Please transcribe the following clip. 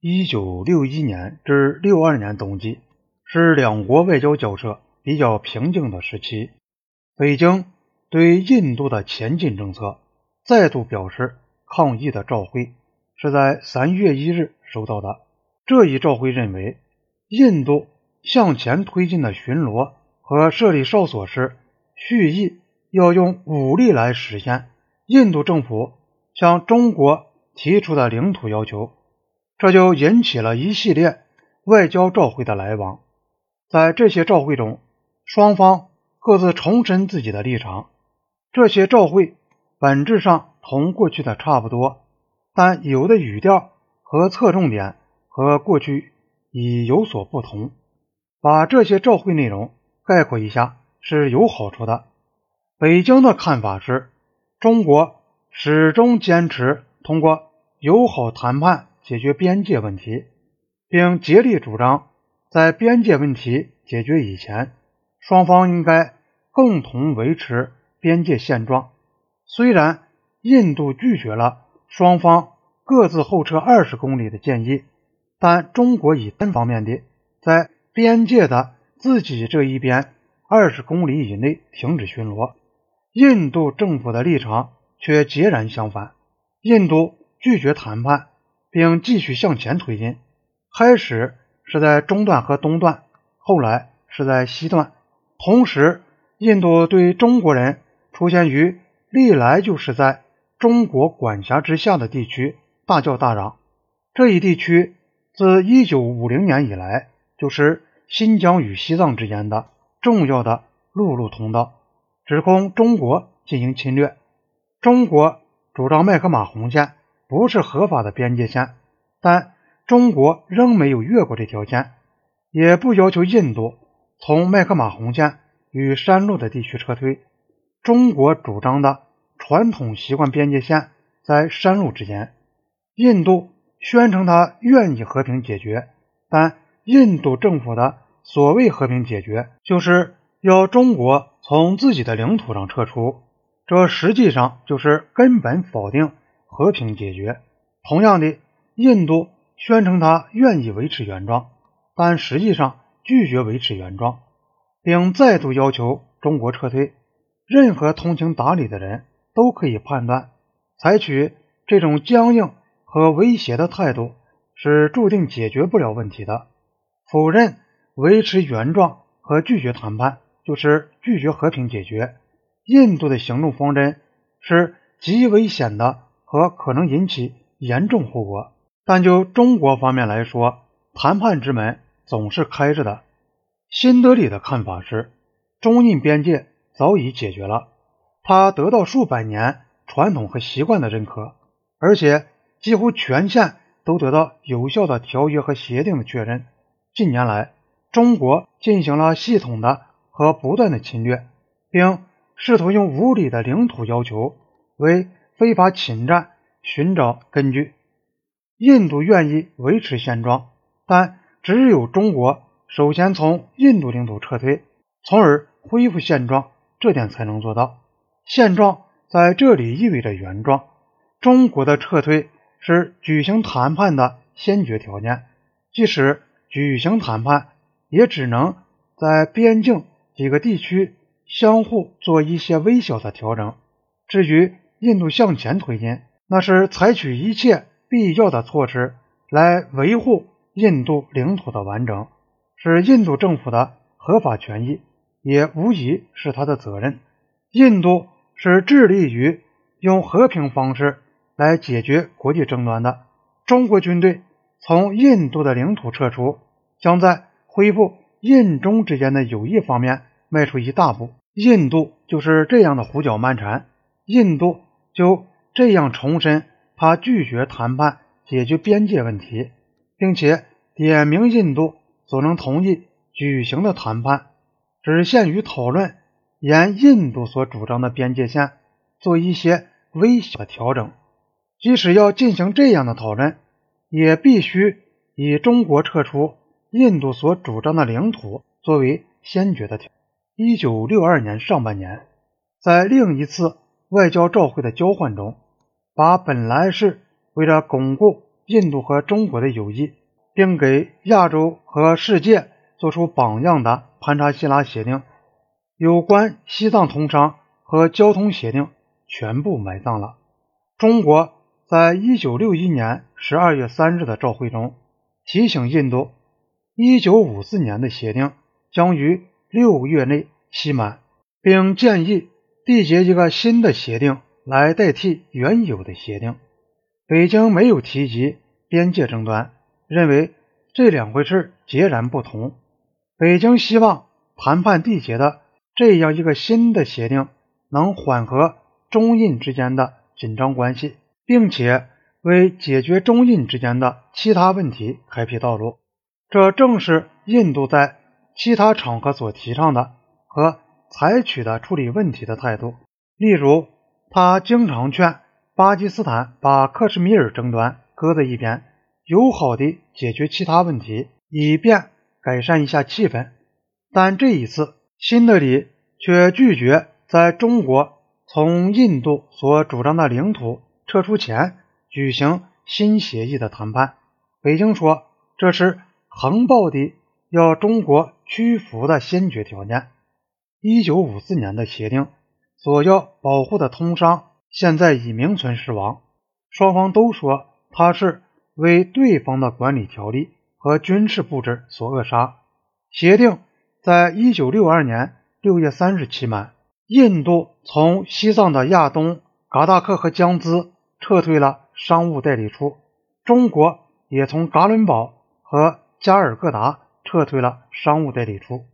一九六一年至六二年冬季是两国外交交涉比较平静的时期。北京对印度的前进政策再度表示抗议的照会是在三月一日收到的。这一照会认为，印度向前推进的巡逻和设立哨所时，蓄意要用武力来实现印度政府向中国提出的领土要求。这就引起了一系列外交照会的来往，在这些照会中，双方各自重申自己的立场。这些照会本质上同过去的差不多，但有的语调和侧重点和过去已有所不同。把这些照会内容概括一下是有好处的。北京的看法是，中国始终坚持通过友好谈判。解决边界问题，并竭力主张，在边界问题解决以前，双方应该共同维持边界现状。虽然印度拒绝了双方各自后撤二十公里的建议，但中国以单方面的在边界的自己这一边二十公里以内停止巡逻。印度政府的立场却截然相反，印度拒绝谈判。并继续向前推进。开始是在中段和东段，后来是在西段。同时，印度对中国人出现于历来就是在中国管辖之下的地区大叫大嚷。这一地区自1950年以来就是新疆与西藏之间的重要的陆路通道，指控中国进行侵略。中国主张麦克马洪线。不是合法的边界线，但中国仍没有越过这条线，也不要求印度从麦克马洪线与山路的地区撤退。中国主张的传统习惯边界线在山路之间。印度宣称他愿意和平解决，但印度政府的所谓和平解决，就是要中国从自己的领土上撤出，这实际上就是根本否定。和平解决。同样的，印度宣称他愿意维持原状，但实际上拒绝维持原状，并再度要求中国撤退。任何通情达理的人都可以判断，采取这种僵硬和威胁的态度是注定解决不了问题的。否认维持原状和拒绝谈判，就是拒绝和平解决。印度的行动方针是极危险的。和可能引起严重后果，但就中国方面来说，谈判之门总是开着的。新德里的看法是，中印边界早已解决了，它得到数百年传统和习惯的认可，而且几乎全线都得到有效的条约和协定的确认。近年来，中国进行了系统的和不断的侵略，并试图用无理的领土要求为。非法侵占，寻找根据。印度愿意维持现状，但只有中国首先从印度领土撤退，从而恢复现状，这点才能做到。现状在这里意味着原状。中国的撤退是举行谈判的先决条件，即使举行谈判，也只能在边境几个地区相互做一些微小的调整。至于，印度向前推进，那是采取一切必要的措施来维护印度领土的完整，是印度政府的合法权益，也无疑是他的责任。印度是致力于用和平方式来解决国际争端的。中国军队从印度的领土撤出，将在恢复印中之间的友谊方面迈出一大步。印度就是这样的胡搅蛮缠，印度。就这样重申，他拒绝谈判解决边界问题，并且点名印度所能同意举行的谈判，只限于讨论沿印度所主张的边界线做一些微小的调整。即使要进行这样的讨论，也必须以中国撤出印度所主张的领土作为先决的条。一九六二年上半年，在另一次。外交照会的交换中，把本来是为了巩固印度和中国的友谊，并给亚洲和世界做出榜样的潘查希拉协定，有关西藏通商和交通协定全部埋葬了。中国在一九六一年十二月三日的照会中提醒印度，一九五四年的协定将于六月内期满，并建议缔结一个新的协定来代替原有的协定。北京没有提及边界争端，认为这两回事截然不同。北京希望谈判缔结的这样一个新的协定能缓和中印之间的紧张关系，并且为解决中印之间的其他问题开辟道路。这正是印度在其他场合所提倡的和采取的处理问题的态度。例如，他经常劝。巴基斯坦把克什米尔争端搁在一边，友好的解决其他问题，以便改善一下气氛。但这一次，新德里却拒绝在中国从印度所主张的领土撤出前举行新协议的谈判。北京说这是横暴的要中国屈服的先决条件。一九五四年的协定所要保护的通商。现在已名存实亡，双方都说他是为对方的管理条例和军事布置所扼杀。协定在一九六二年六月三日期满，印度从西藏的亚东、嘎达克和江孜撤退了商务代理处，中国也从噶伦堡和加尔各答撤退了商务代理处。